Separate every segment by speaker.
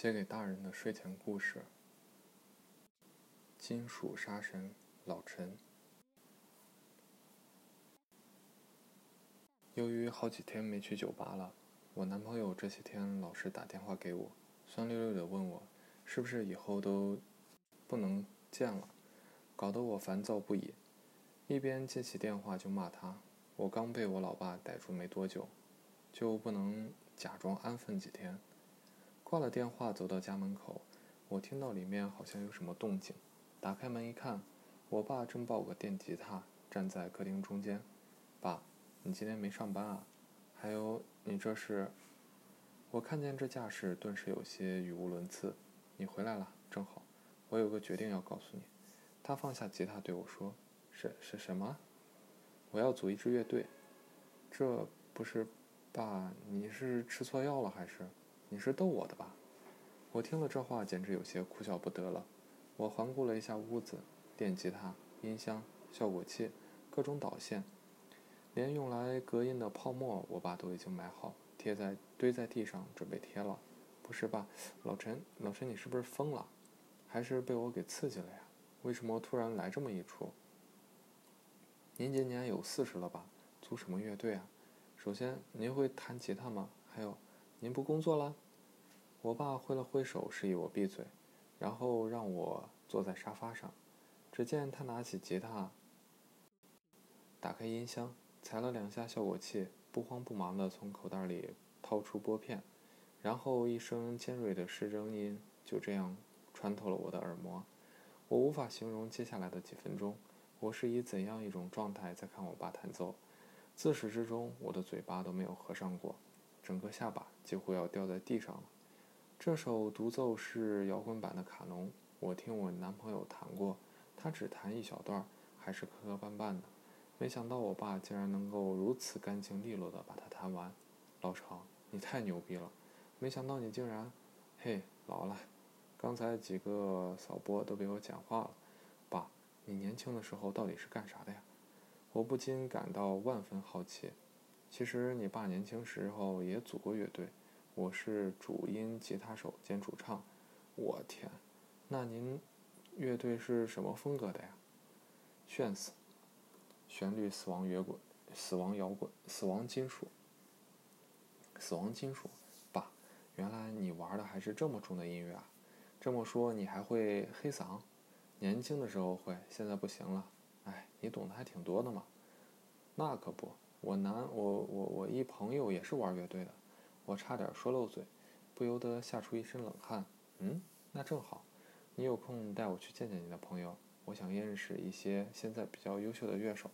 Speaker 1: 写给大人的睡前故事：金属杀神老陈。由于好几天没去酒吧了，我男朋友这些天老是打电话给我，酸溜溜的问我，是不是以后都不能见了，搞得我烦躁不已。一边接起电话就骂他，我刚被我老爸逮住没多久，就不能假装安分几天。挂了电话，走到家门口，我听到里面好像有什么动静。打开门一看，我爸正抱个电吉他站在客厅中间。爸，你今天没上班啊？还有，你这是……我看见这架势，顿时有些语无伦次。你回来了，正好，我有个决定要告诉你。他放下吉他对我说：“是是什么？我要组一支乐队。这不是……爸，你是吃错药了还是？”你是逗我的吧？我听了这话，简直有些哭笑不得了。我环顾了一下屋子，电吉他、音箱、效果器、各种导线，连用来隔音的泡沫，我爸都已经买好，贴在堆在地上，准备贴了。不是吧，老陈？老陈，你是不是疯了？还是被我给刺激了呀？为什么突然来这么一出？您今年有四十了吧？组什么乐队啊？首先，您会弹吉他吗？还有。您不工作了？我爸挥了挥手，示意我闭嘴，然后让我坐在沙发上。只见他拿起吉他，打开音箱，踩了两下效果器，不慌不忙地从口袋里掏出拨片，然后一声尖锐的失真音就这样穿透了我的耳膜。我无法形容接下来的几分钟，我是以怎样一种状态在看我爸弹奏。自始至终，我的嘴巴都没有合上过。整个下巴几乎要掉在地上了。这首独奏是摇滚版的卡农，我听我男朋友弹过，他只弹一小段，还是磕磕绊绊的。没想到我爸竟然能够如此干净利落地把它弹完。老常，你太牛逼了！没想到你竟然……嘿，老了，刚才几个扫播都被我讲话了。爸，你年轻的时候到底是干啥的呀？我不禁感到万分好奇。其实你爸年轻时候也组过乐队，我是主音吉他手兼主唱。我天，那您乐队是什么风格的呀？炫死，旋律死亡乐滚，死亡摇滚，死亡金属，死亡金属。爸，原来你玩的还是这么重的音乐啊！这么说你还会黑嗓？年轻的时候会，现在不行了。哎，你懂得还挺多的嘛。那可不。我男，我我我一朋友也是玩乐队的，我差点说漏嘴，不由得吓出一身冷汗。嗯，那正好，你有空带我去见见你的朋友，我想认识一些现在比较优秀的乐手。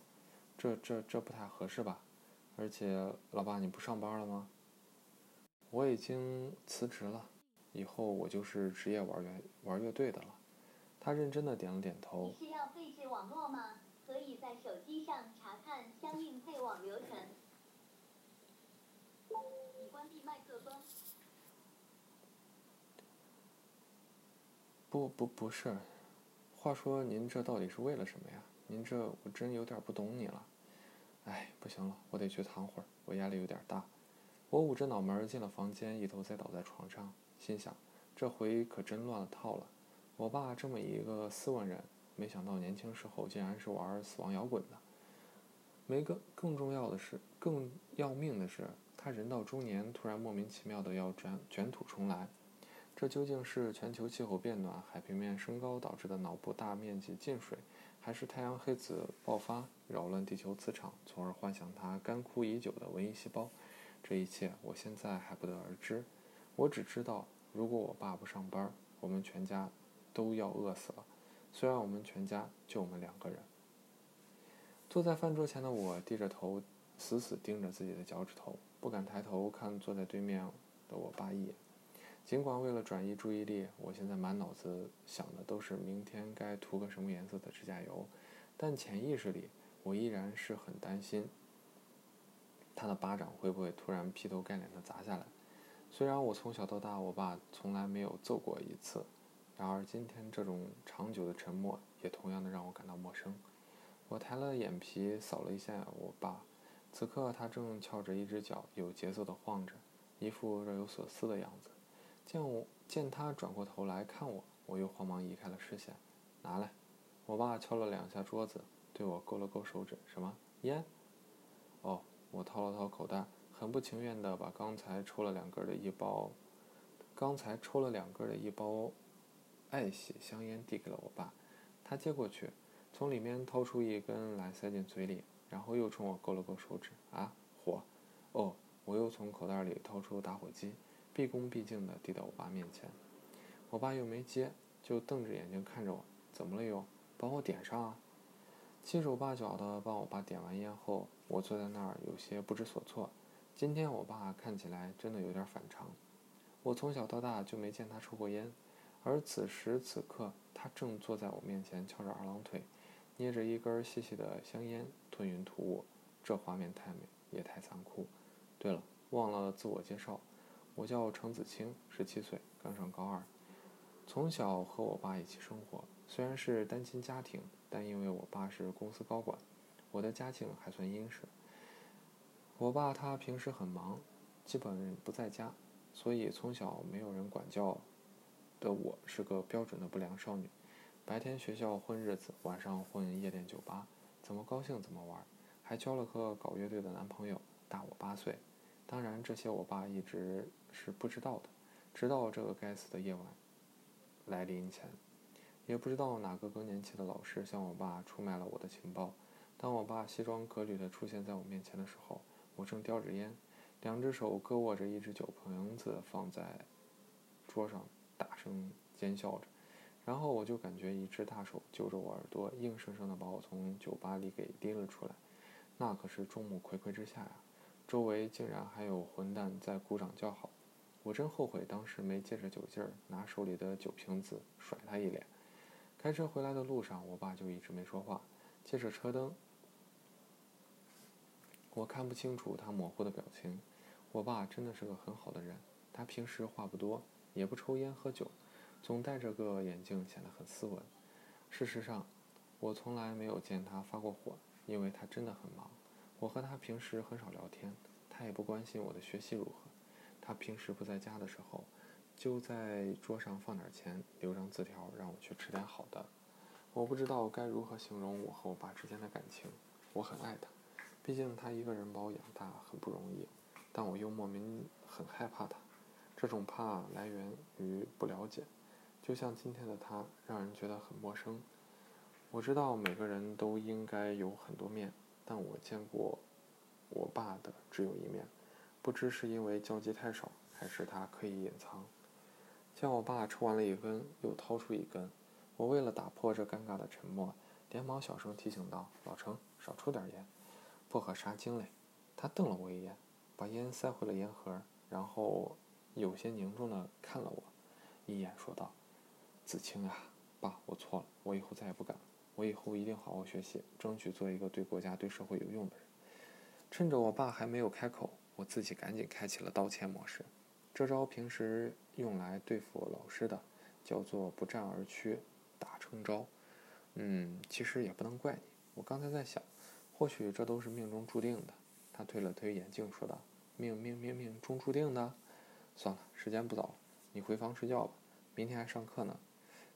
Speaker 1: 这这这不太合适吧？而且，老爸你不上班了吗？我已经辞职了，以后我就是职业玩乐玩乐队的了。他认真的点了点头。
Speaker 2: 是要废置网络吗？在手机上查看相应配网流程。已关闭麦克风。
Speaker 1: 不不不是，话说您这到底是为了什么呀？您这我真有点不懂你了。哎，不行了，我得去躺会儿，我压力有点大。我捂着脑门进了房间，一头栽倒在床上，心想：这回可真乱了套了。我爸这么一个斯文人。没想到年轻时候竟然是玩死亡摇滚的。没更更重要的是，更要命的是，他人到中年突然莫名其妙的要卷卷土重来。这究竟是全球气候变暖、海平面升高导致的脑部大面积进水，还是太阳黑子爆发扰乱地球磁场，从而唤醒他干枯已久的文艺细胞？这一切我现在还不得而知。我只知道，如果我爸不上班，我们全家都要饿死了。虽然我们全家就我们两个人，坐在饭桌前的我低着头，死死盯着自己的脚趾头，不敢抬头看坐在对面的我爸一眼。尽管为了转移注意力，我现在满脑子想的都是明天该涂个什么颜色的指甲油，但潜意识里我依然是很担心，他的巴掌会不会突然劈头盖脸的砸下来。虽然我从小到大，我爸从来没有揍过一次。然而，今天这种长久的沉默也同样的让我感到陌生。我抬了眼皮，扫了一下我爸，此刻他正翘着一只脚，有节奏的晃着，一副若有所思的样子。见我见他转过头来看我，我又慌忙移开了视线。拿来，我爸敲了两下桌子，对我勾了勾手指。什么烟？哦，我掏了掏口袋，很不情愿地把刚才抽了两根的一包，刚才抽了两根的一包爱喜香烟递给了我爸。他接过去，从里面掏出一根来塞进嘴里，然后又冲我勾了勾手指。啊，火！哦。我又从口袋里掏出打火机，毕恭毕敬地递到我爸面前。我爸又没接，就瞪着眼睛看着我。怎么了又？帮我点上啊！七手八脚地帮我爸点完烟后，我坐在那儿有些不知所措。今天我爸看起来真的有点反常。我从小到大就没见他抽过烟，而此时此刻，他正坐在我面前翘着二郎腿，捏着一根细细的香烟，吞云吐雾。这画面太美，也太残酷。对了，忘了自我介绍，我叫程子清，十七岁，刚上高二，从小和我爸一起生活。虽然是单亲家庭，但因为我爸是公司高管，我的家境还算殷实。我爸他平时很忙，基本不在家，所以从小没有人管教的我是个标准的不良少女。白天学校混日子，晚上混夜店酒吧，怎么高兴怎么玩，还交了个搞乐队的男朋友。大我八岁，当然这些我爸一直是不知道的，直到这个该死的夜晚来临前，也不知道哪个更年期的老师向我爸出卖了我的情报。当我爸西装革履的出现在我面前的时候，我正叼着烟，两只手各握着一只酒瓶子放在桌上，声尖笑着，然后我就感觉一只大手揪着我耳朵，硬生生的把我从酒吧里给拎了出来，那可是众目睽睽之下呀！周围竟然还有混蛋在鼓掌叫好，我真后悔当时没借着酒劲儿拿手里的酒瓶子甩他一脸。开车回来的路上，我爸就一直没说话，借着车灯，我看不清楚他模糊的表情。我爸真的是个很好的人，他平时话不多，也不抽烟喝酒，总戴着个眼镜，显得很斯文。事实上，我从来没有见他发过火，因为他真的很忙。我和他平时很少聊天，他也不关心我的学习如何。他平时不在家的时候，就在桌上放点钱，留张字条让我去吃点好的。我不知道该如何形容我和我爸之间的感情。我很爱他，毕竟他一个人把我养大很不容易，但我又莫名很害怕他。这种怕来源于不了解，就像今天的他，让人觉得很陌生。我知道每个人都应该有很多面。但我见过我爸的只有一面，不知是因为交集太少，还是他刻意隐藏。见我爸抽完了一根，又掏出一根，我为了打破这尴尬的沉默，连忙小声提醒道：“老程，少抽点烟，薄荷杀精嘞。”他瞪了我一眼，把烟塞回了烟盒，然后有些凝重地看了我一眼，说道：“子清啊，爸，我错了，我以后再也不敢了。”我以后一定好好学习，争取做一个对国家、对社会有用的人。趁着我爸还没有开口，我自己赶紧开启了道歉模式。这招平时用来对付老师的，叫做不战而屈，打成招。嗯，其实也不能怪你。我刚才在想，或许这都是命中注定的。他推了推眼镜，说道：“命命命命中注定的。算了，时间不早了，你回房睡觉吧。明天还上课呢。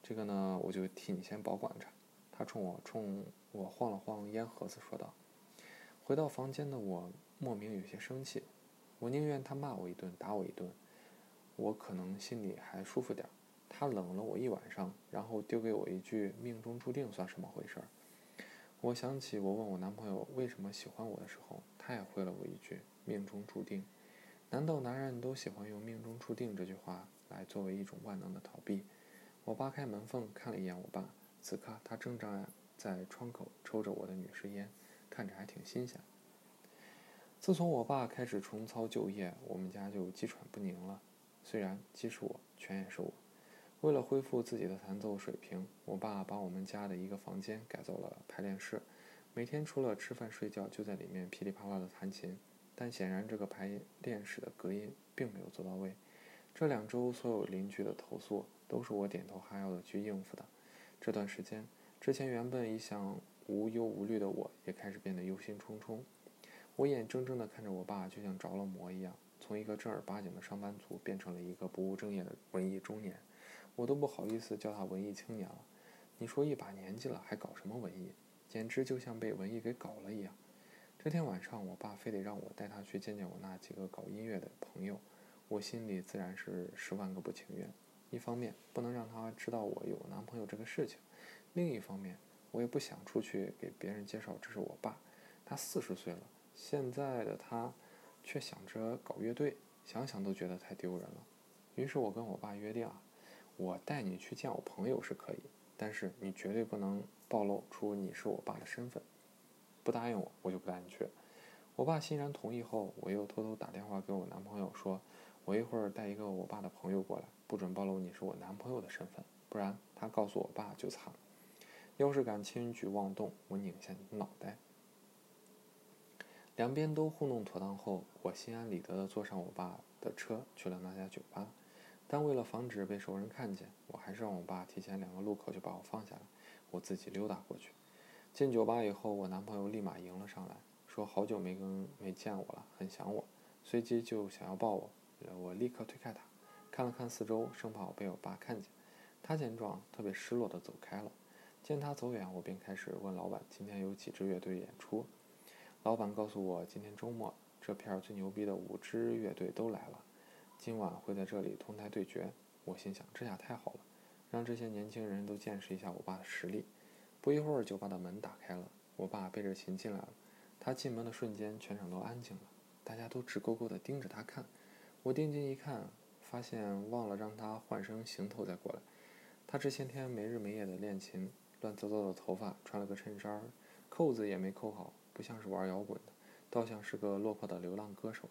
Speaker 1: 这个呢，我就替你先保管着。”他冲我冲我晃了晃烟盒子，说道：“回到房间的我莫名有些生气，我宁愿他骂我一顿，打我一顿，我可能心里还舒服点他冷了我一晚上，然后丢给我一句‘命中注定’，算什么回事儿？”我想起我问我男朋友为什么喜欢我的时候，他也回了我一句‘命中注定’。难道男人都喜欢用‘命中注定’这句话来作为一种万能的逃避？我扒开门缝看了一眼我爸。此刻，他正站在窗口抽着我的女士烟，看着还挺新鲜。自从我爸开始重操旧业，我们家就鸡喘不宁了。虽然鸡是我，犬也是我。为了恢复自己的弹奏水平，我爸把我们家的一个房间改造了排练室，每天除了吃饭睡觉，就在里面噼里啪啦的弹琴。但显然，这个排练室的隔音并没有做到位。这两周，所有邻居的投诉都是我点头哈腰的去应付的。这段时间，之前原本一向无忧无虑的我，也开始变得忧心忡忡。我眼睁睁地看着我爸就像着了魔一样，从从一个正儿八经的上班族变成了一个不务正业的文艺中年，我都不好意思叫他文艺青年了。你说一把年纪了还搞什么文艺？简直就像被文艺给搞了一样。这天晚上，我爸非得让我带他去见见我那几个搞音乐的朋友，我心里自然是十万个不情愿。一方面不能让他知道我有男朋友这个事情，另一方面我也不想出去给别人介绍这是我爸。他四十岁了，现在的他却想着搞乐队，想想都觉得太丢人了。于是我跟我爸约定啊，我带你去见我朋友是可以，但是你绝对不能暴露出你是我爸的身份。不答应我，我就不带你去。我爸欣然同意后，我又偷偷打电话给我男朋友说，我一会儿带一个我爸的朋友过来，不准暴露你是我男朋友的身份，不然他告诉我爸就惨了。要是敢轻举妄动，我拧下你的脑袋。两边都糊弄妥当后，我心安理得地坐上我爸的车去了那家酒吧。但为了防止被熟人看见，我还是让我爸提前两个路口就把我放下来，我自己溜达过去。进酒吧以后，我男朋友立马迎了上来，说好久没跟没见我了，很想我，随即就想要抱我，我立刻推开他，看了看四周，生怕我被我爸看见。他见状，特别失落地走开了。见他走远，我便开始问老板今天有几支乐队演出。老板告诉我，今天周末这片最牛逼的五支乐队都来了，今晚会在这里同台对决。我心想，这下太好了，让这些年轻人都见识一下我爸的实力。不一会儿，酒吧的门打开了，我爸背着琴进来了。他进门的瞬间，全场都安静了，大家都直勾勾地盯着他看。我定睛一看，发现忘了让他换身行头再过来。他这些天没日没夜的练琴，乱糟糟的头发，穿了个衬衫，扣子也没扣好，不像是玩摇滚的，倒像是个落魄的流浪歌手。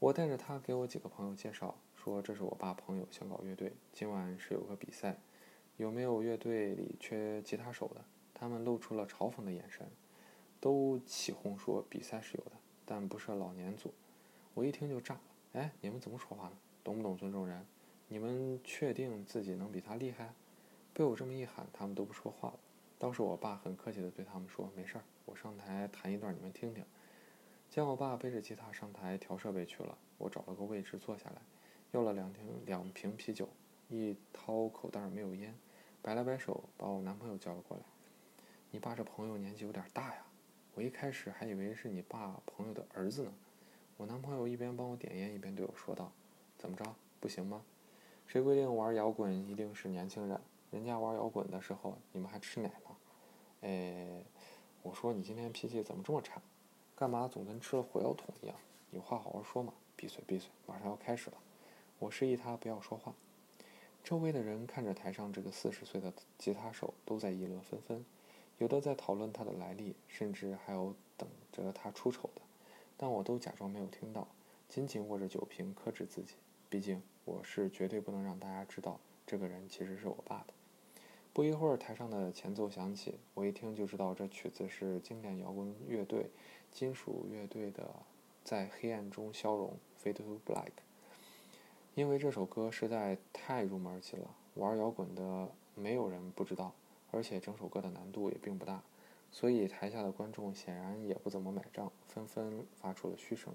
Speaker 1: 我带着他给我几个朋友介绍，说这是我爸朋友想搞乐队，今晚是有个比赛。有没有乐队里缺吉他手的？他们露出了嘲讽的眼神，都起哄说比赛是有的，但不设老年组。我一听就炸了，哎，你们怎么说话呢？懂不懂尊重人？你们确定自己能比他厉害？被我这么一喊，他们都不说话了。倒是我爸很客气地对他们说：“没事儿，我上台弹一段，你们听听。”见我爸背着吉他上台调设备去了，我找了个位置坐下来，要了两瓶两瓶啤酒，一掏口袋没有烟。摆了摆手，把我男朋友叫了过来。你爸这朋友年纪有点大呀，我一开始还以为是你爸朋友的儿子呢。我男朋友一边帮我点烟，一边对我说道：“怎么着，不行吗？谁规定玩摇滚一定是年轻人？人家玩摇滚的时候，你们还吃奶呢。”哎，我说你今天脾气怎么这么差？干嘛总跟吃了火药桶一样？有话好好说嘛！闭嘴闭嘴，马上要开始了。我示意他不要说话。周围的人看着台上这个四十岁的吉他手，都在议论纷纷，有的在讨论他的来历，甚至还有等着他出丑的。但我都假装没有听到，紧紧握着酒瓶，克制自己。毕竟我是绝对不能让大家知道这个人其实是我爸的。不一会儿，台上的前奏响起，我一听就知道这曲子是经典摇滚乐队金属乐队的《在黑暗中消融》（Fade to Black）。因为这首歌实在太入门级了，玩摇滚的没有人不知道，而且整首歌的难度也并不大，所以台下的观众显然也不怎么买账，纷纷发出了嘘声。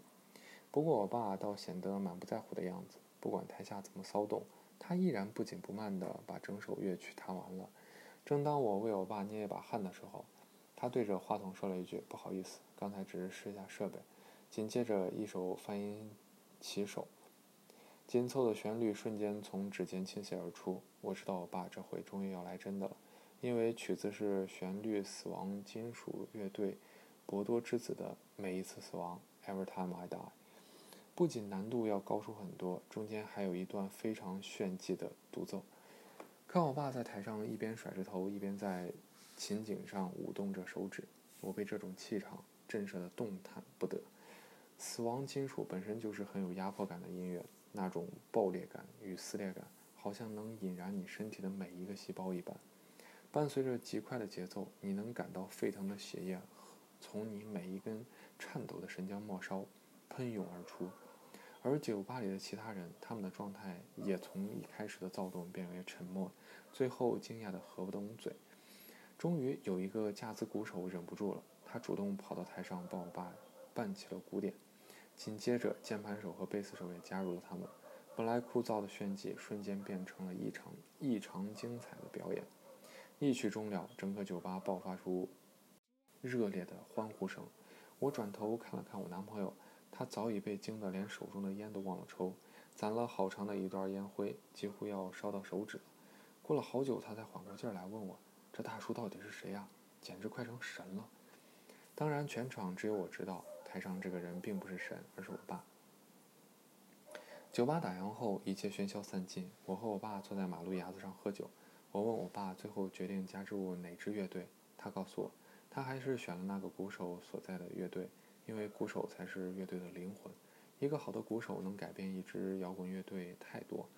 Speaker 1: 不过我爸倒显得满不在乎的样子，不管台下怎么骚动，他依然不紧不慢地把整首乐曲弹完了。正当我为我爸捏一把汗的时候，他对着话筒说了一句：“不好意思，刚才只是试一下设备。”紧接着一首泛音起手。紧凑的旋律瞬间从指尖倾泻而出，我知道我爸这回终于要来真的了，因为曲子是旋律死亡金属乐队博多之子的《每一次死亡》（Every Time I Die）。不仅难度要高出很多，中间还有一段非常炫技的独奏。看我爸在台上一边甩着头，一边在琴颈上舞动着手指，我被这种气场震慑得动弹不得。死亡金属本身就是很有压迫感的音乐。那种爆裂感与撕裂感，好像能引燃你身体的每一个细胞一般。伴随着极快的节奏，你能感到沸腾的血液从你每一根颤抖的神经末梢喷涌而出。而酒吧里的其他人，他们的状态也从一开始的躁动变为沉默，最后惊讶的合不拢嘴。终于有一个架子鼓手忍不住了，他主动跑到台上帮我爸伴起了鼓点。紧接着，键盘手和贝斯手也加入了他们。本来枯燥的炫技瞬间变成了异常异常精彩的表演。一曲终了，整个酒吧爆发出热烈的欢呼声。我转头看了看我男朋友，他早已被惊得连手中的烟都忘了抽，攒了好长的一段烟灰，几乎要烧到手指了。过了好久，他才缓过劲儿来，问我：“这大叔到底是谁呀？简直快成神了！”当然，全场只有我知道，台上这个人并不是神，而是我爸。酒吧打烊后，一切喧嚣散尽。我和我爸坐在马路牙子上喝酒。我问我爸，最后决定加入哪支乐队？他告诉我，他还是选了那个鼓手所在的乐队，因为鼓手才是乐队的灵魂。一个好的鼓手能改变一支摇滚乐队太多。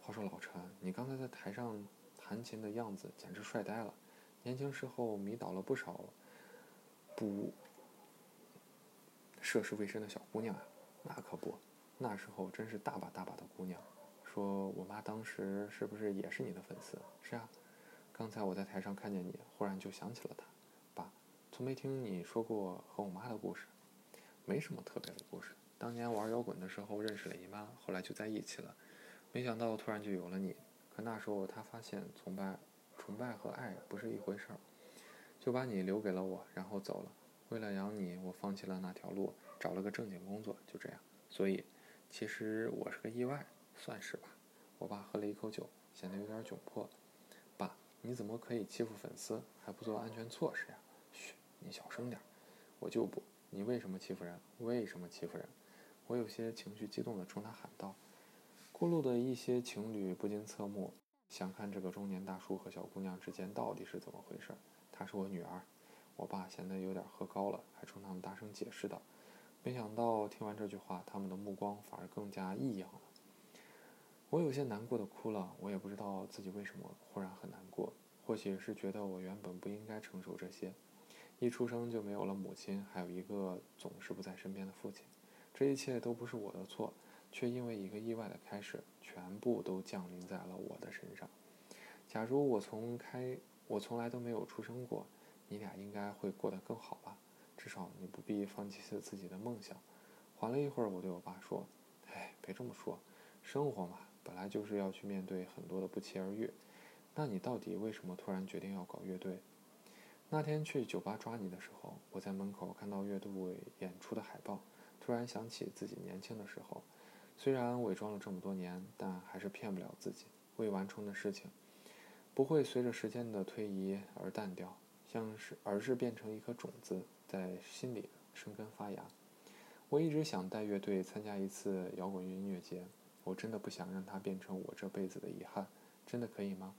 Speaker 1: 话说老陈，你刚才在台上弹琴的样子简直帅呆了，年轻时候迷倒了不少不涉世未深的小姑娘啊！那可不。那时候真是大把大把的姑娘，说我妈当时是不是也是你的粉丝？是啊，刚才我在台上看见你，忽然就想起了她。爸，从没听你说过和我妈的故事。没什么特别的故事。当年玩摇滚的时候认识了姨妈，后来就在一起了。没想到突然就有了你。可那时候她发现崇拜、崇拜和爱不是一回事儿，就把你留给了我，然后走了。为了养你，我放弃了那条路，找了个正经工作，就这样。所以。其实我是个意外，算是吧。我爸喝了一口酒，显得有点窘迫。爸，你怎么可以欺负粉丝，还不做安全措施呀？嘘，你小声点。我就不。你为什么欺负人？为什么欺负人？我有些情绪激动地冲他喊道。过路的一些情侣不禁侧目，想看这个中年大叔和小姑娘之间到底是怎么回事。她是我女儿。我爸显得有点喝高了，还冲他们大声解释道。没想到听完这句话，他们的目光反而更加异样了。我有些难过的哭了。我也不知道自己为什么忽然很难过，或许是觉得我原本不应该承受这些。一出生就没有了母亲，还有一个总是不在身边的父亲，这一切都不是我的错，却因为一个意外的开始，全部都降临在了我的身上。假如我从开，我从来都没有出生过，你俩应该会过得更好吧。至少你不必放弃自己的梦想。缓了一会儿，我对我爸说：“哎，别这么说，生活嘛，本来就是要去面对很多的不期而遇。那你到底为什么突然决定要搞乐队？那天去酒吧抓你的时候，我在门口看到乐队演出的海报，突然想起自己年轻的时候，虽然伪装了这么多年，但还是骗不了自己。未完成的事情，不会随着时间的推移而淡掉，像是而是变成一颗种子。”在心里生根发芽。我一直想带乐队参加一次摇滚音乐节，我真的不想让它变成我这辈子的遗憾。真的可以吗？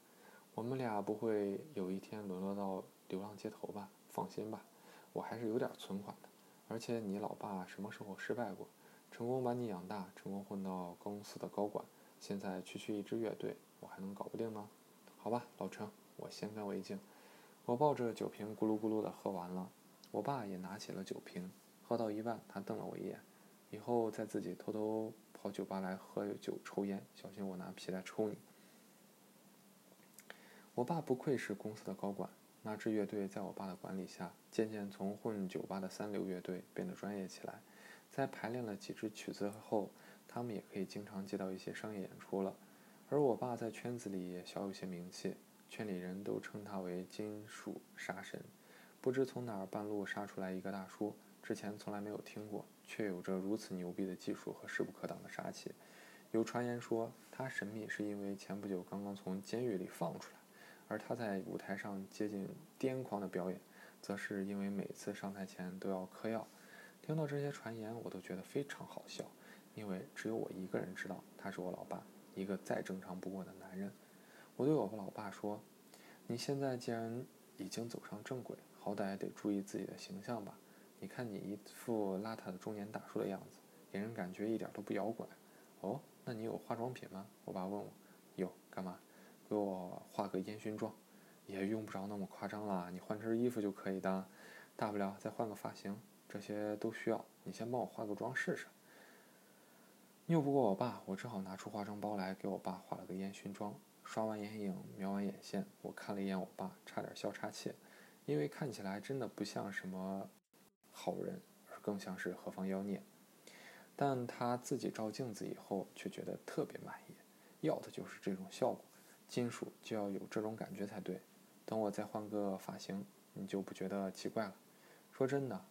Speaker 1: 我们俩不会有一天沦落到流浪街头吧？放心吧，我还是有点存款的。而且你老爸什么时候失败过？成功把你养大，成功混到公司的高管，现在区区一支乐队，我还能搞不定吗？好吧，老陈，我先干为敬。我抱着酒瓶咕噜咕噜的喝完了。我爸也拿起了酒瓶，喝到一半，他瞪了我一眼，以后再自己偷偷跑酒吧来喝酒抽烟，小心我拿皮带抽你。我爸不愧是公司的高管，那支乐队在我爸的管理下，渐渐从混酒吧的三流乐队变得专业起来。在排练了几支曲子后，他们也可以经常接到一些商业演出了。而我爸在圈子里也小有些名气，圈里人都称他为金属杀神。不知从哪儿半路杀出来一个大叔，之前从来没有听过，却有着如此牛逼的技术和势不可挡的杀气。有传言说他神秘是因为前不久刚刚从监狱里放出来，而他在舞台上接近癫狂的表演，则是因为每次上台前都要嗑药。听到这些传言，我都觉得非常好笑，因为只有我一个人知道他是我老爸，一个再正常不过的男人。我对我和老爸说：“你现在既然已经走上正轨。”好歹得注意自己的形象吧，你看你一副邋遢的中年大叔的样子，给人感觉一点都不摇滚。哦，那你有化妆品吗？我爸问我。有，干嘛？给我化个烟熏妆，也用不着那么夸张了，你换身衣服就可以的，大不了再换个发型，这些都需要。你先帮我化个妆试试。拗不过我爸，我只好拿出化妆包来给我爸化了个烟熏妆。刷完眼影，描完眼线，我看了一眼我爸，差点笑岔气。因为看起来真的不像什么好人，而更像是何方妖孽。但他自己照镜子以后却觉得特别满意，要的就是这种效果。金属就要有这种感觉才对。等我再换个发型，你就不觉得奇怪了。说真的，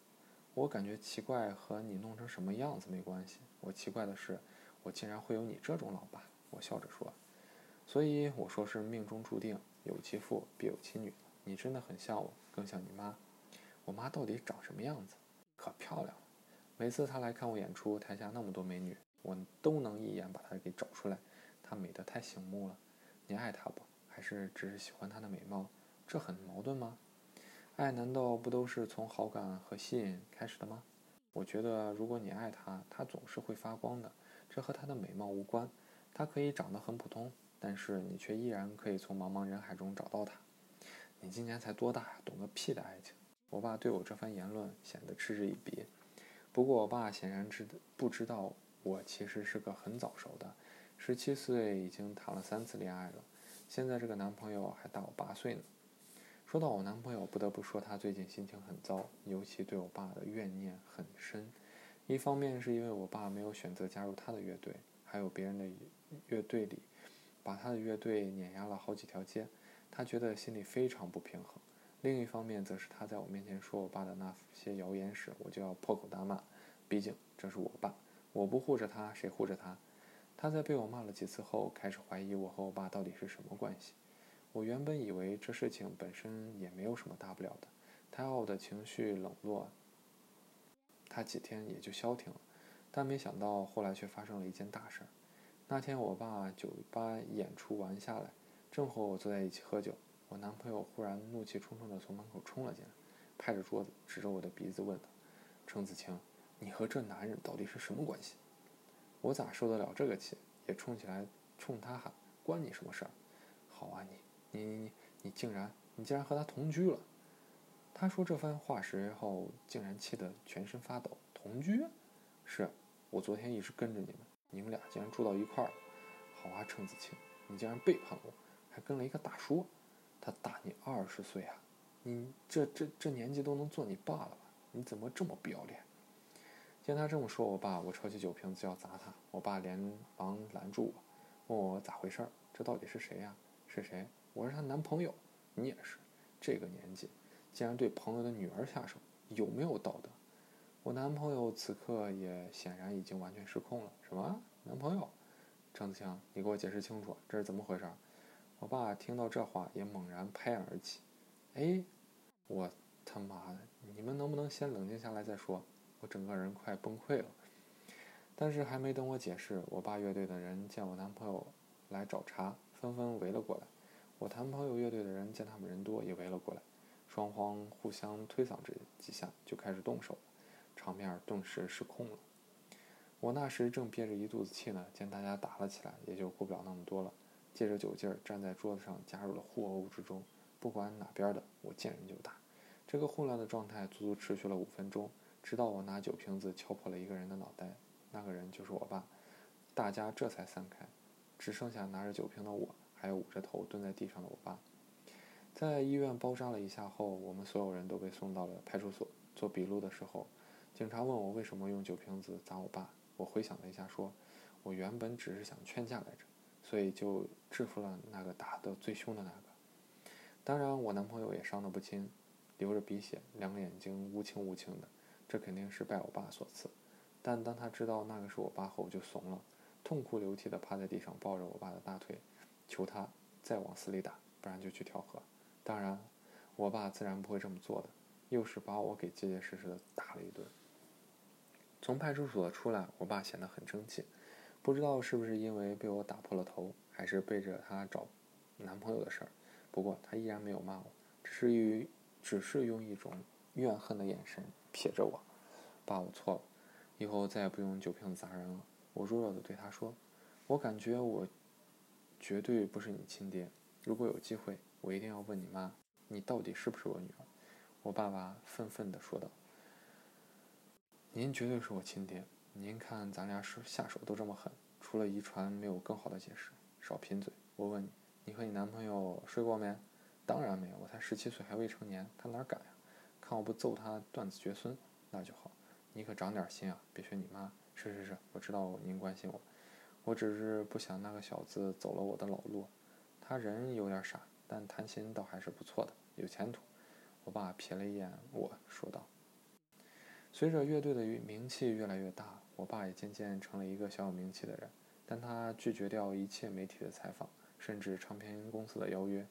Speaker 1: 我感觉奇怪和你弄成什么样子没关系。我奇怪的是，我竟然会有你这种老爸。我笑着说。所以我说是命中注定，有其父必有其女。你真的很像我，更像你妈。我妈到底长什么样子？可漂亮了。每次她来看我演出，台下那么多美女，我都能一眼把她给找出来。她美得太醒目了。你爱她不？还是只是喜欢她的美貌？这很矛盾吗？爱难道不都是从好感和吸引开始的吗？我觉得，如果你爱她，她总是会发光的。这和她的美貌无关。她可以长得很普通，但是你却依然可以从茫茫人海中找到他。你今年才多大呀？懂个屁的爱情！我爸对我这番言论显得嗤之以鼻。不过，我爸显然知不知道我其实是个很早熟的，十七岁已经谈了三次恋爱了。现在这个男朋友还大我八岁呢。说到我男朋友，不得不说他最近心情很糟，尤其对我爸的怨念很深。一方面是因为我爸没有选择加入他的乐队，还有别人的乐队里把他的乐队碾压了好几条街，他觉得心里非常不平衡。另一方面则是他在我面前说我爸的那些谣言时，我就要破口大骂。毕竟这是我爸，我不护着他，谁护着他？他在被我骂了几次后，开始怀疑我和我爸到底是什么关系。我原本以为这事情本身也没有什么大不了的，泰奥的情绪冷落，他几天也就消停了。但没想到后来却发生了一件大事儿。那天我爸酒吧演出完下来，正和我坐在一起喝酒，我男朋友忽然怒气冲冲地从门口冲了进来，拍着桌子指着我的鼻子问：“程子清，你和这男人到底是什么关系？”我咋受得了这个气，也冲起来冲他喊：“关你什么事儿？好啊你！”你你你你竟然你竟然和他同居了！他说这番话时候，竟然气得全身发抖。同居？是，我昨天一直跟着你们，你们俩竟然住到一块儿了。好啊，程子清，你竟然背叛我，还跟了一个大叔，他大你二十岁啊！你这这这年纪都能做你爸了吧？你怎么这么不要脸？见他这么说我爸，我抄起酒瓶子就要砸他，我爸连忙拦住我，问我咋回事儿？这到底是谁呀？是谁？我是她男朋友，你也是，这个年纪，竟然对朋友的女儿下手，有没有道德？我男朋友此刻也显然已经完全失控了。什么男朋友？张子强，你给我解释清楚，这是怎么回事？我爸听到这话也猛然拍案而起。哎，我他妈的，你们能不能先冷静下来再说？我整个人快崩溃了。但是还没等我解释，我爸乐队的人见我男朋友来找茬，纷纷围了过来。我男朋友乐队的人见他们人多，也围了过来，双方互相推搡着几下，就开始动手，场面顿时失控了。我那时正憋着一肚子气呢，见大家打了起来，也就顾不了那么多了，借着酒劲儿站在桌子上，加入了互殴之中。不管哪边的，我见人就打。这个混乱的状态足足持续了五分钟，直到我拿酒瓶子敲破了一个人的脑袋，那个人就是我爸。大家这才散开，只剩下拿着酒瓶的我。还有捂着头蹲在地上的我爸，在医院包扎了一下后，我们所有人都被送到了派出所做笔录的时候，警察问我为什么用酒瓶子砸我爸，我回想了一下，说，我原本只是想劝架来着，所以就制服了那个打得最凶的那个。当然，我男朋友也伤得不轻，流着鼻血，两个眼睛乌青乌青的，这肯定是拜我爸所赐。但当他知道那个是我爸后，就怂了，痛哭流涕地趴在地上抱着我爸的大腿。求他再往死里打，不然就去跳河。当然，我爸自然不会这么做的，又是把我给结结实实的打了一顿。从派出所出来，我爸显得很生气，不知道是不是因为被我打破了头，还是背着他找男朋友的事儿。不过他依然没有骂我，只是于只是用一种怨恨的眼神瞥着我。爸，我错了，以后再也不用酒瓶子砸人了。我弱弱的对他说：“我感觉我。”绝对不是你亲爹。如果有机会，我一定要问你妈，你到底是不是我女儿？我爸爸愤愤地说道：“您绝对是我亲爹。您看咱俩是下手都这么狠，除了遗传，没有更好的解释。少贫嘴。我问你，你和你男朋友睡过没？当然没有，我才十七岁，还未成年，他哪敢呀？看我不揍他断子绝孙，那就好。你可长点心啊，别学你妈，是是是，我知道您关心我，我只是不想那个小子走了我的老路。他人有点傻，但弹琴倒还是不错的，有前途。我爸瞥了一眼我说道。随着乐队的名气越来越大，我爸也渐渐成了一个小有名气的人。但他拒绝掉一切媒体的采访，甚至唱片公司的邀约。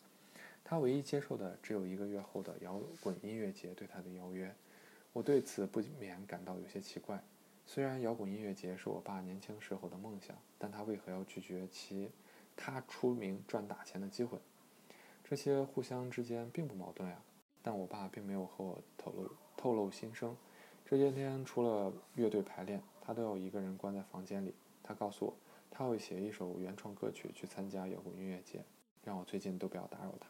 Speaker 1: 他唯一接受的只有一个月后的摇滚音乐节对他的邀约。我对此不免感到有些奇怪。虽然摇滚音乐节是我爸年轻时候的梦想，但他为何要拒绝其他出名赚大钱的机会？这些互相之间并不矛盾呀。但我爸并没有和我透露透露心声。这些天除了乐队排练，他都要一个人关在房间里。他告诉我，他会写一首原创歌曲去参加摇滚音乐节，让我最近都不要打扰他。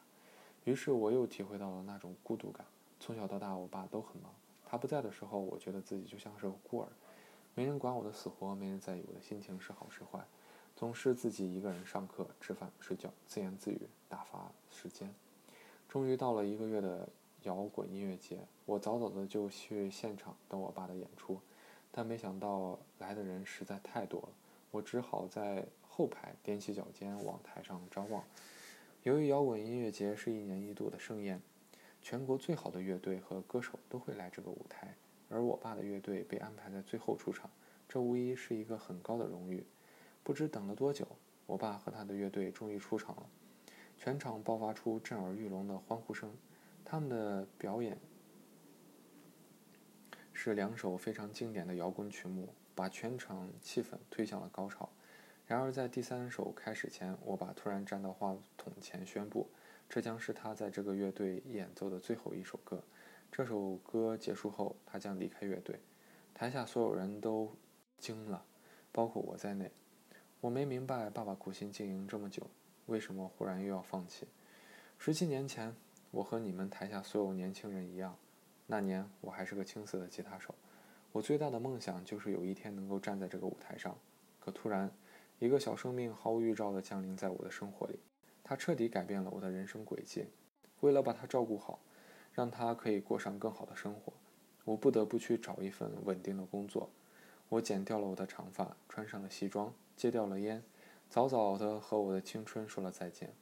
Speaker 1: 于是我又体会到了那种孤独感。从小到大，我爸都很忙。他不在的时候，我觉得自己就像是个孤儿，没人管我的死活，没人在意我的心情是好是坏，总是自己一个人上课、吃饭、睡觉，自言自语打发时间。终于到了一个月的。摇滚音乐节，我早早的就去现场等我爸的演出，但没想到来的人实在太多了，我只好在后排踮起脚尖往台上张望。由于摇滚音乐节是一年一度的盛宴，全国最好的乐队和歌手都会来这个舞台，而我爸的乐队被安排在最后出场，这无疑是一个很高的荣誉。不知等了多久，我爸和他的乐队终于出场了，全场爆发出震耳欲聋的欢呼声。他们的表演是两首非常经典的摇滚曲目，把全场气氛推向了高潮。然而，在第三首开始前，我爸突然站到话筒前宣布，这将是他在这个乐队演奏的最后一首歌。这首歌结束后，他将离开乐队。台下所有人都惊了，包括我在内。我没明白，爸爸苦心经营这么久，为什么忽然又要放弃？十七年前。我和你们台下所有年轻人一样，那年我还是个青涩的吉他手。我最大的梦想就是有一天能够站在这个舞台上。可突然，一个小生命毫无预兆地降临在我的生活里，它彻底改变了我的人生轨迹。为了把它照顾好，让它可以过上更好的生活，我不得不去找一份稳定的工作。我剪掉了我的长发，穿上了西装，戒掉了烟，早早地和我的青春说了再见。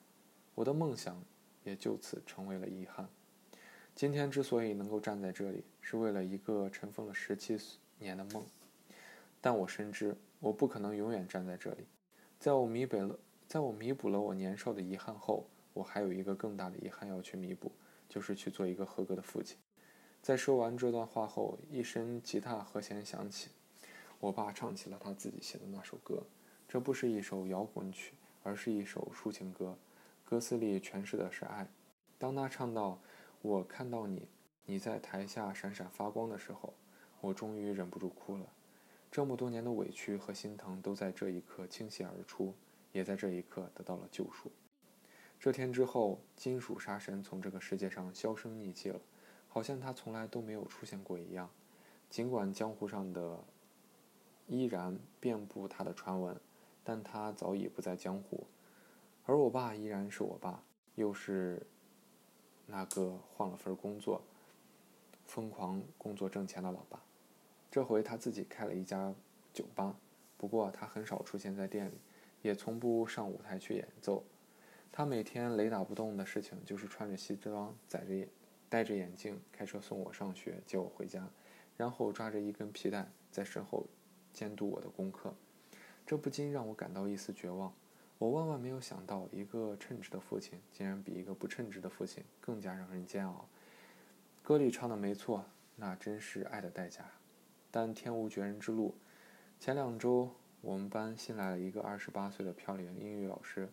Speaker 1: 我的梦想。也就此成为了遗憾。今天之所以能够站在这里，是为了一个尘封了十七年的梦。但我深知，我不可能永远站在这里。在我弥补了，在我弥补了我年少的遗憾后，我还有一个更大的遗憾要去弥补，就是去做一个合格的父亲。在说完这段话后，一声吉他和弦响起，我爸唱起了他自己写的那首歌。这不是一首摇滚曲，而是一首抒情歌。歌词里诠释的是爱。当他唱到“我看到你，你在台下闪闪发光”的时候，我终于忍不住哭了。这么多年的委屈和心疼都在这一刻倾泻而出，也在这一刻得到了救赎。这天之后，金属杀神从这个世界上销声匿迹了，好像他从来都没有出现过一样。尽管江湖上的依然遍布他的传闻，但他早已不在江湖。而我爸依然是我爸，又是那个换了份工作、疯狂工作挣钱的老爸。这回他自己开了一家酒吧，不过他很少出现在店里，也从不上舞台去演奏。他每天雷打不动的事情就是穿着西装、载着眼、戴着眼镜，开车送我上学、接我回家，然后抓着一根皮带在身后监督我的功课。这不禁让我感到一丝绝望。我万万没有想到，一个称职的父亲竟然比一个不称职的父亲更加让人煎熬。歌里唱的没错，那真是爱的代价。但天无绝人之路。前两周，我们班新来了一个二十八岁的漂亮英语老师。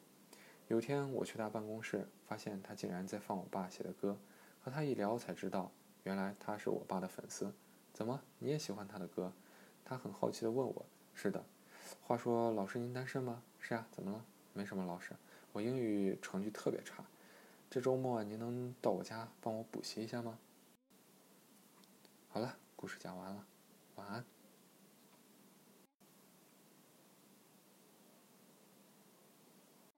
Speaker 1: 有天我去他办公室，发现他竟然在放我爸写的歌。和他一聊，才知道原来他是我爸的粉丝。怎么，你也喜欢他的歌？他很好奇地问我。是的。话说，老师您单身吗？是啊，怎么了？没什么，老师，我英语成绩特别差，这周末您能到我家帮我补习一下吗？好了，故事讲完了，晚安。